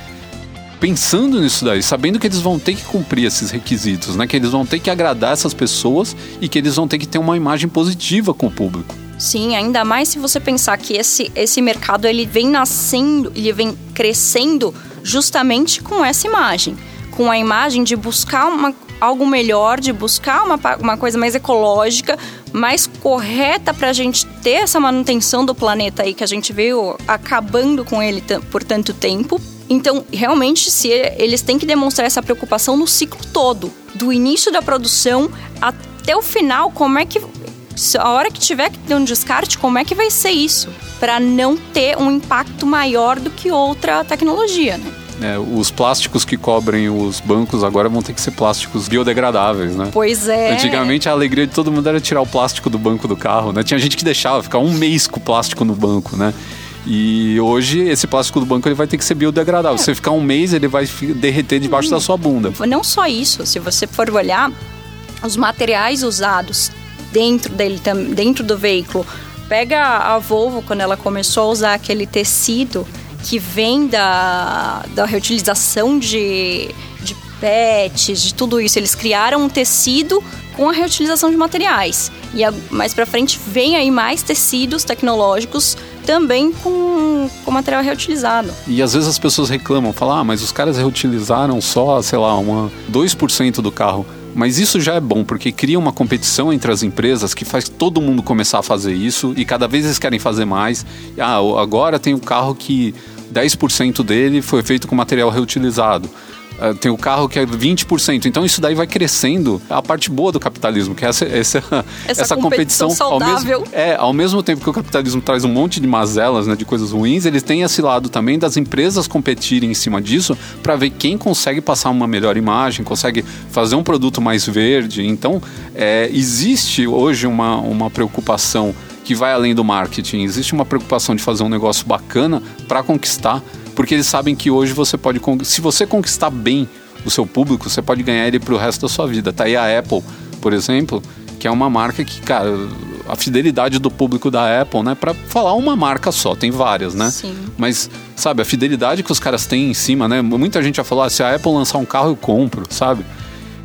pensando nisso daí, sabendo que eles vão ter que cumprir esses requisitos, né? Que eles vão ter que agradar essas pessoas e que eles vão ter que ter uma imagem positiva com o público. Sim, ainda mais se você pensar que esse, esse mercado ele vem nascendo, ele vem crescendo justamente com essa imagem, com a imagem de buscar uma, algo melhor, de buscar uma, uma coisa mais ecológica, mais correta para a gente ter essa manutenção do planeta aí que a gente veio acabando com ele por tanto tempo. Então, realmente, se eles têm que demonstrar essa preocupação no ciclo todo, do início da produção até o final, como é que a hora que tiver que ter um descarte, como é que vai ser isso? Para não ter um impacto maior do que outra tecnologia, né? É, os plásticos que cobrem os bancos agora vão ter que ser plásticos biodegradáveis, né? Pois é. Antigamente a alegria de todo mundo era tirar o plástico do banco do carro, né? Tinha gente que deixava ficar um mês com o plástico no banco, né? E hoje esse plástico do banco ele vai ter que ser biodegradável. É. Se você ficar um mês, ele vai derreter debaixo hum. da sua bunda. Não só isso, se você for olhar os materiais usados dentro dele, dentro do veículo, pega a Volvo quando ela começou a usar aquele tecido que vem da, da reutilização de, de PETs, de tudo isso. Eles criaram um tecido com a reutilização de materiais. E a, mais para frente vem aí mais tecidos tecnológicos também com, com material reutilizado. E às vezes as pessoas reclamam, falam, ah, mas os caras reutilizaram só, sei lá, uma 2% do carro. Mas isso já é bom, porque cria uma competição entre as empresas que faz todo mundo começar a fazer isso e cada vez eles querem fazer mais. Ah, agora tem um carro que 10% dele foi feito com material reutilizado. Uh, tem o carro que é 20%. Então isso daí vai crescendo a parte boa do capitalismo, que é essa, essa, essa, essa competição, competição ao mesmo, é, ao mesmo tempo que o capitalismo traz um monte de mazelas, né, de coisas ruins, ele tem esse lado também das empresas competirem em cima disso para ver quem consegue passar uma melhor imagem, consegue fazer um produto mais verde. Então, é, existe hoje uma, uma preocupação que vai além do marketing. Existe uma preocupação de fazer um negócio bacana para conquistar, porque eles sabem que hoje você pode, se você conquistar bem o seu público, você pode ganhar ele para o resto da sua vida. Tá aí a Apple, por exemplo, que é uma marca que, cara, a fidelidade do público da Apple, né? Para falar uma marca só, tem várias, né? Sim. Mas, sabe, a fidelidade que os caras têm em cima, né? Muita gente já falou, ah, se a Apple lançar um carro, eu compro, sabe?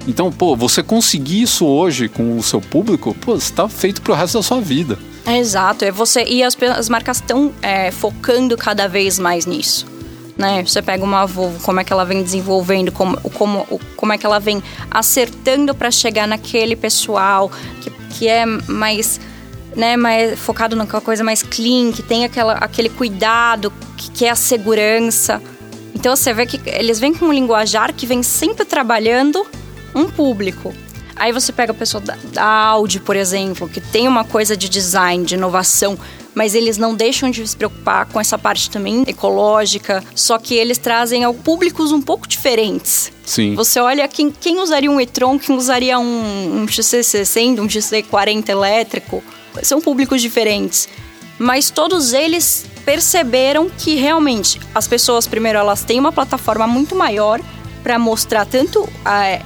Então, pô, você conseguir isso hoje com o seu público, pô, está feito pro resto da sua vida. Exato, é você e as, as marcas estão é, focando cada vez mais nisso. Né? Você pega uma Volvo, como é que ela vem desenvolvendo, como, como, como é que ela vem acertando para chegar naquele pessoal que, que é mais, né, mais focado numa coisa mais clean, que tem aquela, aquele cuidado, que, que é a segurança. Então você vê que eles vêm com um linguajar que vem sempre trabalhando um público. Aí você pega a pessoa da, da Audi, por exemplo, que tem uma coisa de design, de inovação, mas eles não deixam de se preocupar com essa parte também ecológica, só que eles trazem ao públicos um pouco diferentes. Sim. Você olha quem, quem usaria um e-tron, quem usaria um, um XC60, um XC40 elétrico, são públicos diferentes. Mas todos eles perceberam que realmente as pessoas, primeiro, elas têm uma plataforma muito maior para mostrar tanto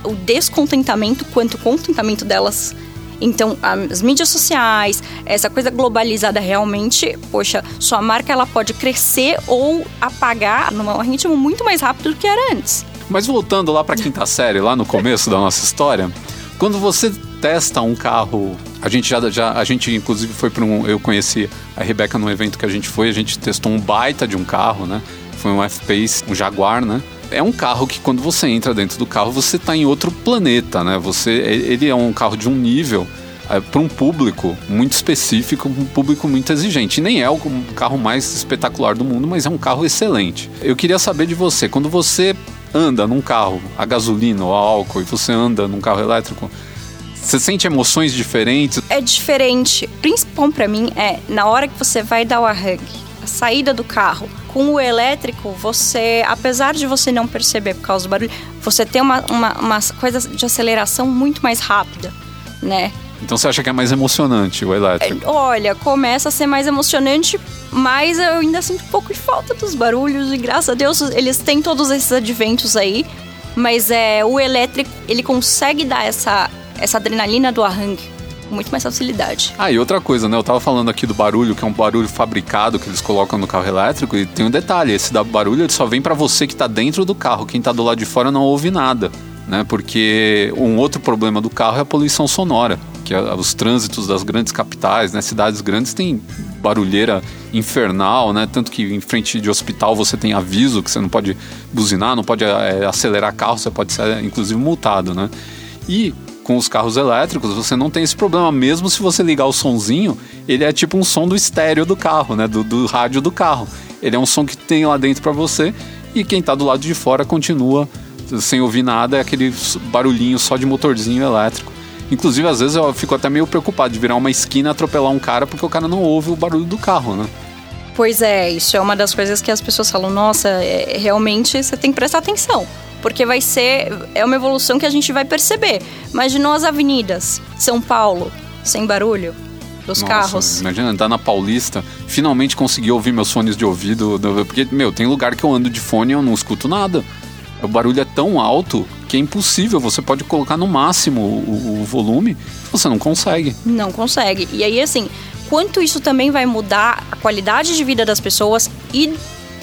o descontentamento quanto o contentamento delas. Então, as mídias sociais, essa coisa globalizada realmente, poxa, sua marca ela pode crescer ou apagar num ritmo muito mais rápido do que era antes. Mas voltando lá para a quinta série, lá no começo da nossa história, quando você testa um carro, a gente já, já a gente inclusive foi para um, eu conheci a Rebeca num evento que a gente foi, a gente testou um baita de um carro, né? Foi um F-Pace, um Jaguar, né? É um carro que quando você entra dentro do carro você está em outro planeta, né? Você, ele é um carro de um nível é, para um público muito específico, um público muito exigente. Nem é o carro mais espetacular do mundo, mas é um carro excelente. Eu queria saber de você, quando você anda num carro a gasolina ou a álcool e você anda num carro elétrico, você sente emoções diferentes? É diferente. O principal para mim é na hora que você vai dar o arranque a saída do carro. Com o elétrico, você, apesar de você não perceber por causa do barulho, você tem uma, uma, uma coisa de aceleração muito mais rápida, né? Então você acha que é mais emocionante o elétrico? É, olha, começa a ser mais emocionante, mas eu ainda sinto um pouco de falta dos barulhos e graças a Deus eles têm todos esses adventos aí. Mas é o elétrico, ele consegue dar essa, essa adrenalina do arranque muito mais facilidade. Ah, e outra coisa, né? Eu tava falando aqui do barulho, que é um barulho fabricado que eles colocam no carro elétrico, e tem um detalhe: esse barulho ele só vem para você que tá dentro do carro. Quem tá do lado de fora não ouve nada. Né, porque um outro problema do carro é a poluição sonora, que é os trânsitos das grandes capitais, né, cidades grandes têm barulheira infernal, né, tanto que em frente de hospital você tem aviso que você não pode buzinar, não pode é, acelerar carro, você pode ser inclusive multado, né. E com os carros elétricos, você não tem esse problema. Mesmo se você ligar o sonzinho, ele é tipo um som do estéreo do carro, né? Do, do rádio do carro. Ele é um som que tem lá dentro para você e quem tá do lado de fora continua sem ouvir nada, é aquele barulhinho só de motorzinho elétrico. Inclusive, às vezes eu fico até meio preocupado de virar uma esquina e atropelar um cara porque o cara não ouve o barulho do carro, né? Pois é, isso é uma das coisas que as pessoas falam, nossa, é, realmente você tem que prestar atenção porque vai ser é uma evolução que a gente vai perceber. Imaginou as avenidas, São Paulo, sem barulho dos Nossa, carros. Imagina andar na Paulista, finalmente conseguir ouvir meus fones de ouvido, porque meu, tem lugar que eu ando de fone e eu não escuto nada. O barulho é tão alto que é impossível. Você pode colocar no máximo o, o volume, você não consegue. Não consegue. E aí, assim, quanto isso também vai mudar a qualidade de vida das pessoas e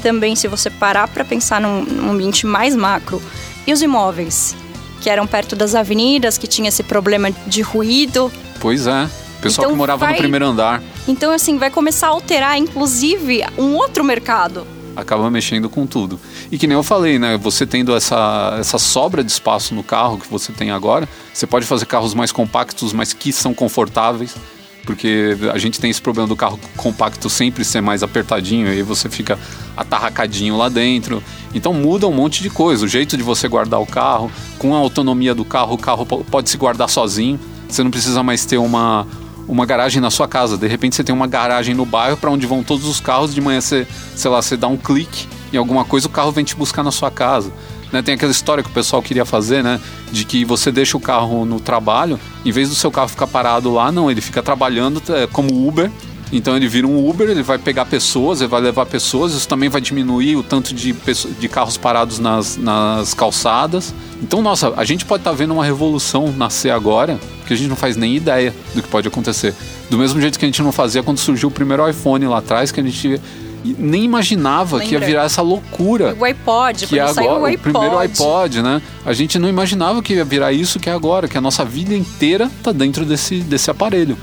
também, se você parar para pensar num, num ambiente mais macro, e os imóveis, que eram perto das avenidas, que tinha esse problema de ruído. Pois é. Pessoal então que morava vai... no primeiro andar. Então, assim, vai começar a alterar, inclusive, um outro mercado. Acaba mexendo com tudo. E que nem eu falei, né? Você tendo essa, essa sobra de espaço no carro que você tem agora, você pode fazer carros mais compactos, mas que são confortáveis porque a gente tem esse problema do carro compacto sempre ser mais apertadinho, e você fica atarracadinho lá dentro. Então muda um monte de coisa, o jeito de você guardar o carro, com a autonomia do carro, o carro pode se guardar sozinho. Você não precisa mais ter uma, uma garagem na sua casa. De repente você tem uma garagem no bairro para onde vão todos os carros. De manhã você, sei lá, você dá um clique em alguma coisa, o carro vem te buscar na sua casa. Né? Tem aquela história que o pessoal queria fazer, né? De que você deixa o carro no trabalho, em vez do seu carro ficar parado lá, não, ele fica trabalhando é, como Uber. Então ele vira um Uber, ele vai pegar pessoas, ele vai levar pessoas, isso também vai diminuir o tanto de, de carros parados nas, nas calçadas. Então, nossa, a gente pode estar tá vendo uma revolução nascer agora, que a gente não faz nem ideia do que pode acontecer. Do mesmo jeito que a gente não fazia quando surgiu o primeiro iPhone lá atrás, que a gente nem imaginava Lembra? que ia virar essa loucura. O iPod, que é agora, o, iPod. o primeiro iPod, né? A gente não imaginava que ia virar isso que é agora, que a nossa vida inteira tá dentro desse, desse aparelho.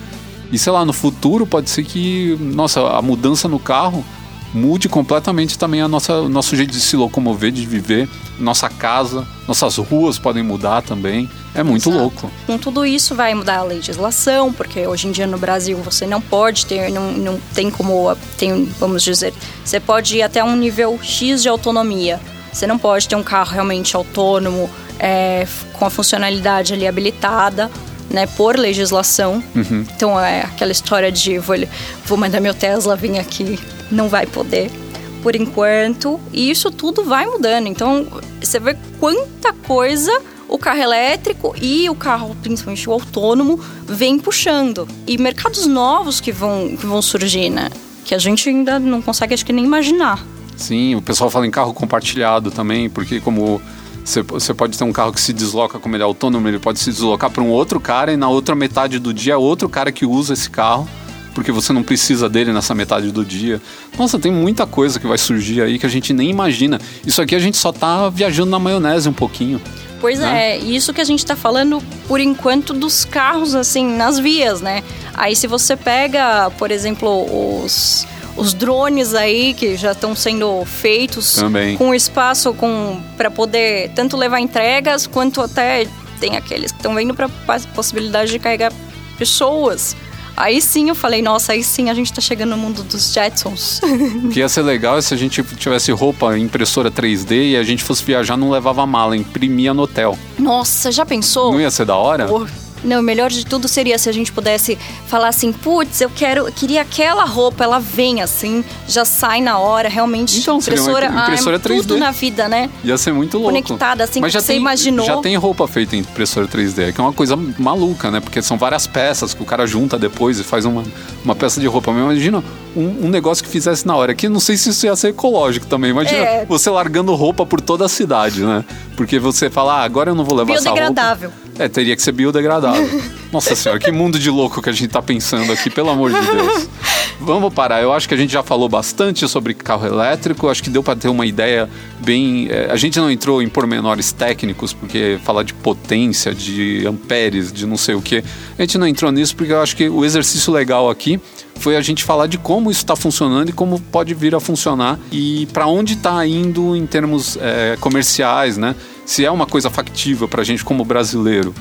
E sei lá, no futuro pode ser que, nossa, a mudança no carro mude completamente também a nossa, nosso jeito de se locomover, de viver, nossa casa, nossas ruas podem mudar também. É muito Exato. louco. Com tudo isso vai mudar a legislação, porque hoje em dia no Brasil você não pode ter, não, não tem como, tem, vamos dizer, você pode ir até um nível X de autonomia. Você não pode ter um carro realmente autônomo, é, com a funcionalidade ali habilitada, né, por legislação. Uhum. Então é aquela história de vou, vou mandar meu Tesla vir aqui, não vai poder por enquanto. E isso tudo vai mudando. Então você vê quanta coisa o carro elétrico e o carro, principalmente o autônomo, vem puxando. E mercados novos que vão, que vão surgir, né? Que a gente ainda não consegue, acho que, nem imaginar. Sim, o pessoal fala em carro compartilhado também, porque como você pode ter um carro que se desloca como ele é autônomo, ele pode se deslocar para um outro cara e na outra metade do dia é outro cara que usa esse carro, porque você não precisa dele nessa metade do dia. Nossa, tem muita coisa que vai surgir aí que a gente nem imagina. Isso aqui a gente só tá viajando na maionese um pouquinho. Pois né? é, isso que a gente tá falando por enquanto dos carros assim nas vias, né? Aí se você pega, por exemplo, os os drones aí que já estão sendo feitos Também. com espaço com para poder tanto levar entregas quanto até tem aqueles que estão vendo para possibilidade de carregar pessoas. Aí sim eu falei, nossa, aí sim a gente tá chegando no mundo dos Jetsons. O que ia ser legal é se a gente tivesse roupa impressora 3D e a gente fosse viajar, não levava mala, imprimia no hotel. Nossa, já pensou? Não ia ser da hora? Por não, o melhor de tudo seria se a gente pudesse falar assim, putz, eu quero, eu queria aquela roupa, ela vem assim, já sai na hora, realmente. Então, impressora, seria impressora ah, é 3D. tudo na vida, né? Ia ser muito louco. Conectada, assim, Mas já você tem, imaginou. Já tem roupa feita em impressora 3D, que é uma coisa maluca, né? Porque são várias peças que o cara junta depois e faz uma, uma peça de roupa. Mas imagina um, um negócio que fizesse na hora. Que não sei se isso ia ser ecológico também. Imagina é. você largando roupa por toda a cidade, né? Porque você fala, ah, agora eu não vou levar essa roupa. Biodegradável. É, teria que ser biodegradável. Nossa senhora, que mundo de louco que a gente tá pensando aqui, pelo amor de Deus. Vamos parar. Eu acho que a gente já falou bastante sobre carro elétrico. Acho que deu para ter uma ideia bem. É, a gente não entrou em pormenores técnicos, porque falar de potência, de amperes, de não sei o que. A gente não entrou nisso porque eu acho que o exercício legal aqui foi a gente falar de como isso está funcionando e como pode vir a funcionar e para onde está indo em termos é, comerciais, né? Se é uma coisa factível para a gente como brasileiro.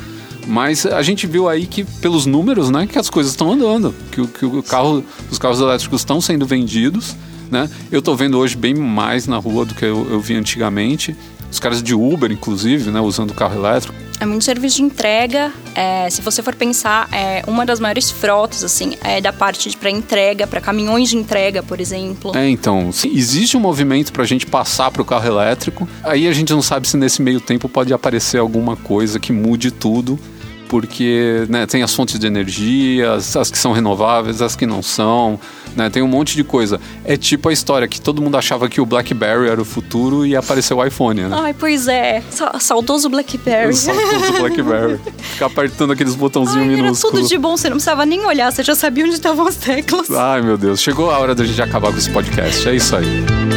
Mas a gente viu aí que, pelos números, né, que as coisas estão andando, que, que o carro, os carros elétricos estão sendo vendidos. Né? Eu estou vendo hoje bem mais na rua do que eu, eu vi antigamente. Os caras de Uber, inclusive, né, usando carro elétrico. É muito serviço de entrega. É, se você for pensar, é uma das maiores frotas, assim, é da parte para entrega, para caminhões de entrega, por exemplo. É, então, existe um movimento para a gente passar para o carro elétrico. Aí a gente não sabe se nesse meio tempo pode aparecer alguma coisa que mude tudo porque né, tem as fontes de energia, as, as, que são renováveis, as que não são, né, tem um monte de coisa. É tipo a história que todo mundo achava que o BlackBerry era o futuro e apareceu o iPhone, né? Ai, pois é. Saudoso BlackBerry. O saudoso BlackBerry. Ficar apertando aqueles botãozinhos Ai, minúsculos. Era tudo de bom, você não precisava nem olhar, você já sabia onde estavam as teclas. Ai, meu Deus. Chegou a hora da gente acabar com esse podcast. É isso aí.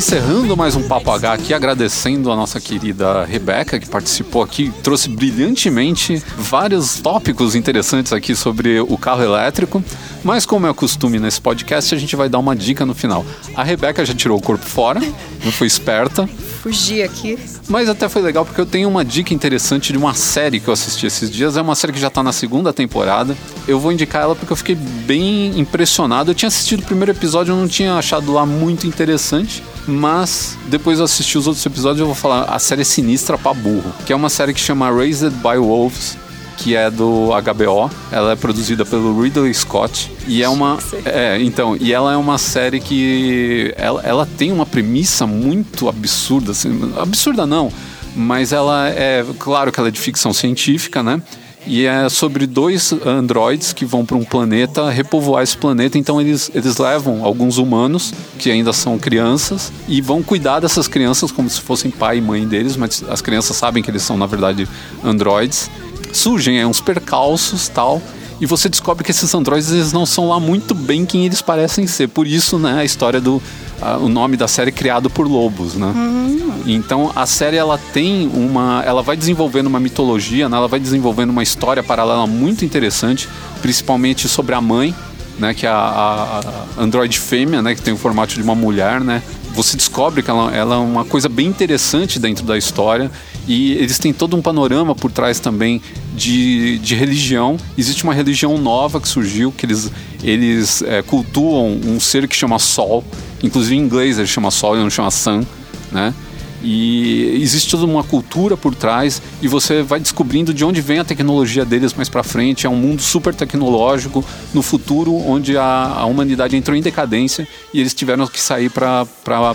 Encerrando mais um Papo H aqui, agradecendo a nossa querida Rebeca, que participou aqui, trouxe brilhantemente vários tópicos interessantes aqui sobre o carro elétrico. Mas, como é costume nesse podcast, a gente vai dar uma dica no final. A Rebeca já tirou o corpo fora, não foi esperta. Fugi aqui. Mas até foi legal porque eu tenho uma dica interessante de uma série que eu assisti esses dias. É uma série que já tá na segunda temporada. Eu vou indicar ela porque eu fiquei bem impressionado. Eu tinha assistido o primeiro episódio, eu não tinha achado lá muito interessante. Mas depois eu assisti os outros episódios, eu vou falar a série é sinistra pra burro, que é uma série que chama Raised by Wolves, que é do HBO. Ela é produzida pelo Ridley Scott e é uma é, então, e ela é uma série que ela, ela tem uma premissa muito absurda, assim, absurda não, mas ela é claro que ela é de ficção científica, né? E é sobre dois androides que vão para um planeta repovoar esse planeta. Então eles, eles levam alguns humanos, que ainda são crianças, e vão cuidar dessas crianças como se fossem pai e mãe deles, mas as crianças sabem que eles são, na verdade, androides. Surgem é, uns percalços tal e você descobre que esses androides eles não são lá muito bem quem eles parecem ser. Por isso, né, a história do a, o nome da série criado por lobos, né? Uhum. Então a série ela tem uma, ela vai desenvolvendo uma mitologia, né? ela vai desenvolvendo uma história paralela muito interessante, principalmente sobre a mãe, né, que é a, a, a android fêmea, né, que tem o formato de uma mulher, né? Você descobre que ela, ela é uma coisa bem interessante dentro da história e eles têm todo um panorama por trás também de, de religião. Existe uma religião nova que surgiu, que eles, eles é, cultuam um ser que chama Sol. Inclusive em inglês ele chama Sol e não chama Sun, né? E existe toda uma cultura por trás e você vai descobrindo de onde vem a tecnologia deles mais para frente. É um mundo super tecnológico no futuro onde a, a humanidade entrou em decadência e eles tiveram que sair para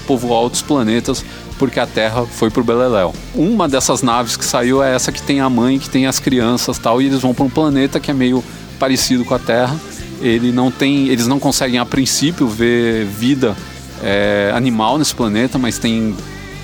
povoar outros planetas porque a Terra foi pro Beleléu. Uma dessas naves que saiu é essa que tem a mãe, que tem as crianças tal, e eles vão para um planeta que é meio parecido com a Terra. Ele não tem, eles não conseguem a princípio ver vida é, animal nesse planeta, mas tem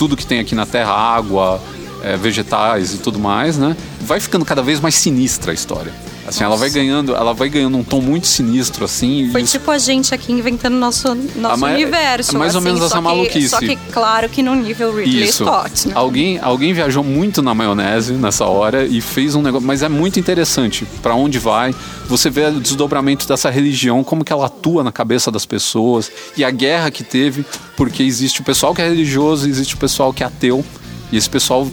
tudo que tem aqui na Terra, água, é, vegetais e tudo mais, né? Vai ficando cada vez mais sinistra a história. Assim, ela vai ganhando, ela vai ganhando um tom muito sinistro, assim. Foi tipo a gente aqui inventando nosso, nosso universo. Mais assim, ou menos essa que, maluquice. Só que, claro, que no nível Ridley Isso. Scott. Né? Alguém, alguém viajou muito na maionese nessa hora e fez um negócio. Mas é muito interessante. para onde vai? Você vê o desdobramento dessa religião, como que ela atua na cabeça das pessoas e a guerra que teve, porque existe o pessoal que é religioso, existe o pessoal que é ateu. E esse pessoal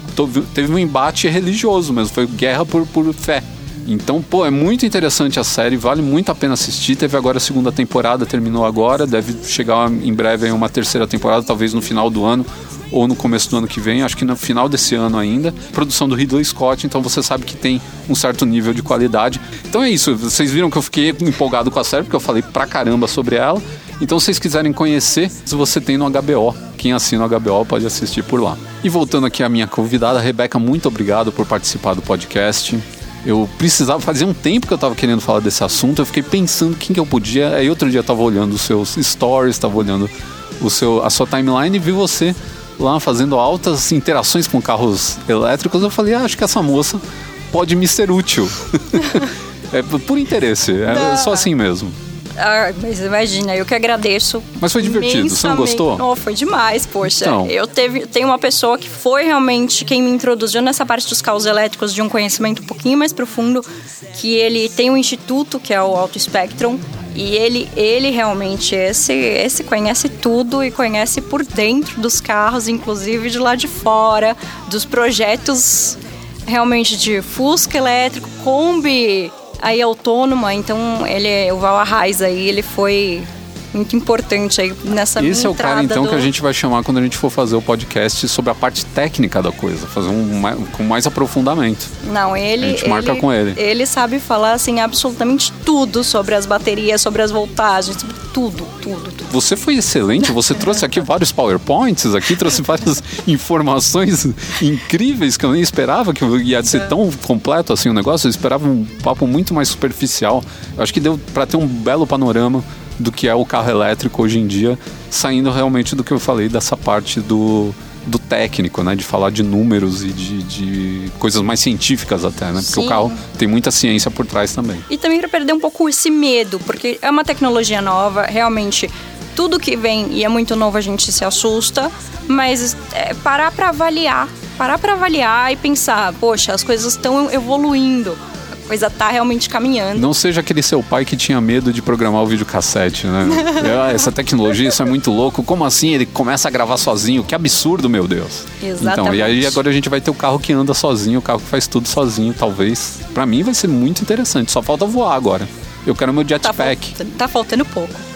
teve um embate religioso mesmo, foi guerra por, por fé. Então, pô, é muito interessante a série, vale muito a pena assistir. Teve agora a segunda temporada, terminou agora, deve chegar em breve uma terceira temporada, talvez no final do ano ou no começo do ano que vem, acho que no final desse ano ainda. Produção do Ridley Scott, então você sabe que tem um certo nível de qualidade. Então é isso, vocês viram que eu fiquei empolgado com a série, porque eu falei pra caramba sobre ela. Então, se vocês quiserem conhecer, você tem no HBO, quem assina o HBO pode assistir por lá. E voltando aqui à minha convidada, Rebeca, muito obrigado por participar do podcast. Eu precisava, fazia um tempo que eu estava querendo falar desse assunto, eu fiquei pensando quem que eu podia. Aí outro dia eu tava olhando os seus stories, estava olhando o seu, a sua timeline e vi você lá fazendo altas interações com carros elétricos. Eu falei, ah, acho que essa moça pode me ser útil. é por interesse, é só assim mesmo. Ah, mas imagina, eu que agradeço. Mas foi divertido, você não gostou? Oh, foi demais, poxa. Então. Eu teve, tenho uma pessoa que foi realmente quem me introduziu nessa parte dos carros elétricos de um conhecimento um pouquinho mais profundo, que ele tem um instituto que é o Auto Spectrum, e ele, ele realmente, esse, esse conhece tudo e conhece por dentro dos carros, inclusive de lá de fora, dos projetos realmente de Fusca elétrico, Kombi aí autônoma, então ele, o Val Arraes aí, ele foi muito importante aí nessa Esse é o cara, então, do... que a gente vai chamar quando a gente for fazer o podcast sobre a parte técnica da coisa, fazer um com mais aprofundamento. Não, ele. A gente marca com ele. Ele sabe falar, assim, absolutamente tudo sobre as baterias, sobre as voltagens, sobre tudo, tudo, tudo. Você foi excelente, você trouxe aqui vários PowerPoints, aqui trouxe várias informações incríveis que eu nem esperava que ia ser tão completo assim o negócio. Eu esperava um papo muito mais superficial. Eu acho que deu para ter um belo panorama do que é o carro elétrico hoje em dia, saindo realmente do que eu falei dessa parte do, do técnico, né? De falar de números e de, de coisas mais científicas até, né? Porque Sim. o carro tem muita ciência por trás também. E também para perder um pouco esse medo, porque é uma tecnologia nova, realmente tudo que vem e é muito novo a gente se assusta, mas é, parar para avaliar, parar para avaliar e pensar, poxa, as coisas estão evoluindo coisa tá realmente caminhando. Não seja aquele seu pai que tinha medo de programar o videocassete, né? É, essa tecnologia, isso é muito louco. Como assim ele começa a gravar sozinho? Que absurdo, meu Deus. Exatamente. Então, e aí agora a gente vai ter o carro que anda sozinho, o carro que faz tudo sozinho, talvez. Para mim vai ser muito interessante. Só falta voar agora. Eu quero meu jetpack. Tá, tá faltando pouco.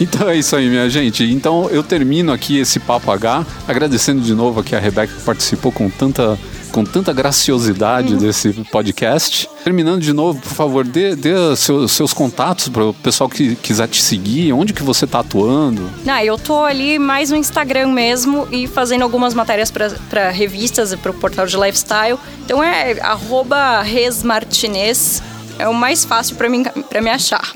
Então é isso aí, minha gente. Então eu termino aqui esse Papo H, agradecendo de novo aqui a Rebeca que participou com tanta com tanta graciosidade desse podcast. Terminando de novo, por favor, dê, dê seus, contatos para o pessoal que quiser te seguir, onde que você está atuando. Ah, eu tô ali mais no Instagram mesmo e fazendo algumas matérias para revistas e para o portal de lifestyle. Então é resmartinez, é o mais fácil para me achar.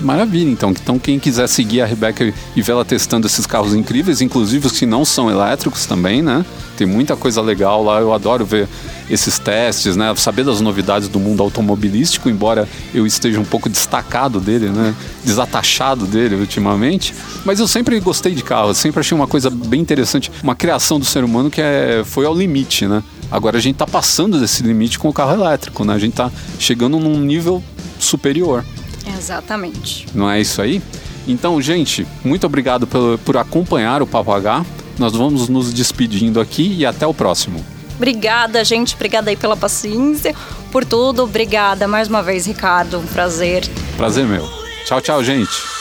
Maravilha, então. Então, quem quiser seguir a Rebeca e ver ela testando esses carros incríveis, inclusive os que não são elétricos também, né? Tem muita coisa legal lá. Eu adoro ver esses testes, né? Saber das novidades do mundo automobilístico, embora eu esteja um pouco destacado dele, né? Desatachado dele ultimamente. Mas eu sempre gostei de carro, sempre achei uma coisa bem interessante, uma criação do ser humano que é, foi ao limite, né? Agora a gente está passando desse limite com o carro elétrico, né? A gente está chegando num nível superior. Exatamente. Não é isso aí? Então, gente, muito obrigado por, por acompanhar o Papo H. Nós vamos nos despedindo aqui e até o próximo. Obrigada, gente. Obrigada aí pela paciência, por tudo. Obrigada mais uma vez, Ricardo. Um prazer. Prazer meu. Tchau, tchau, gente.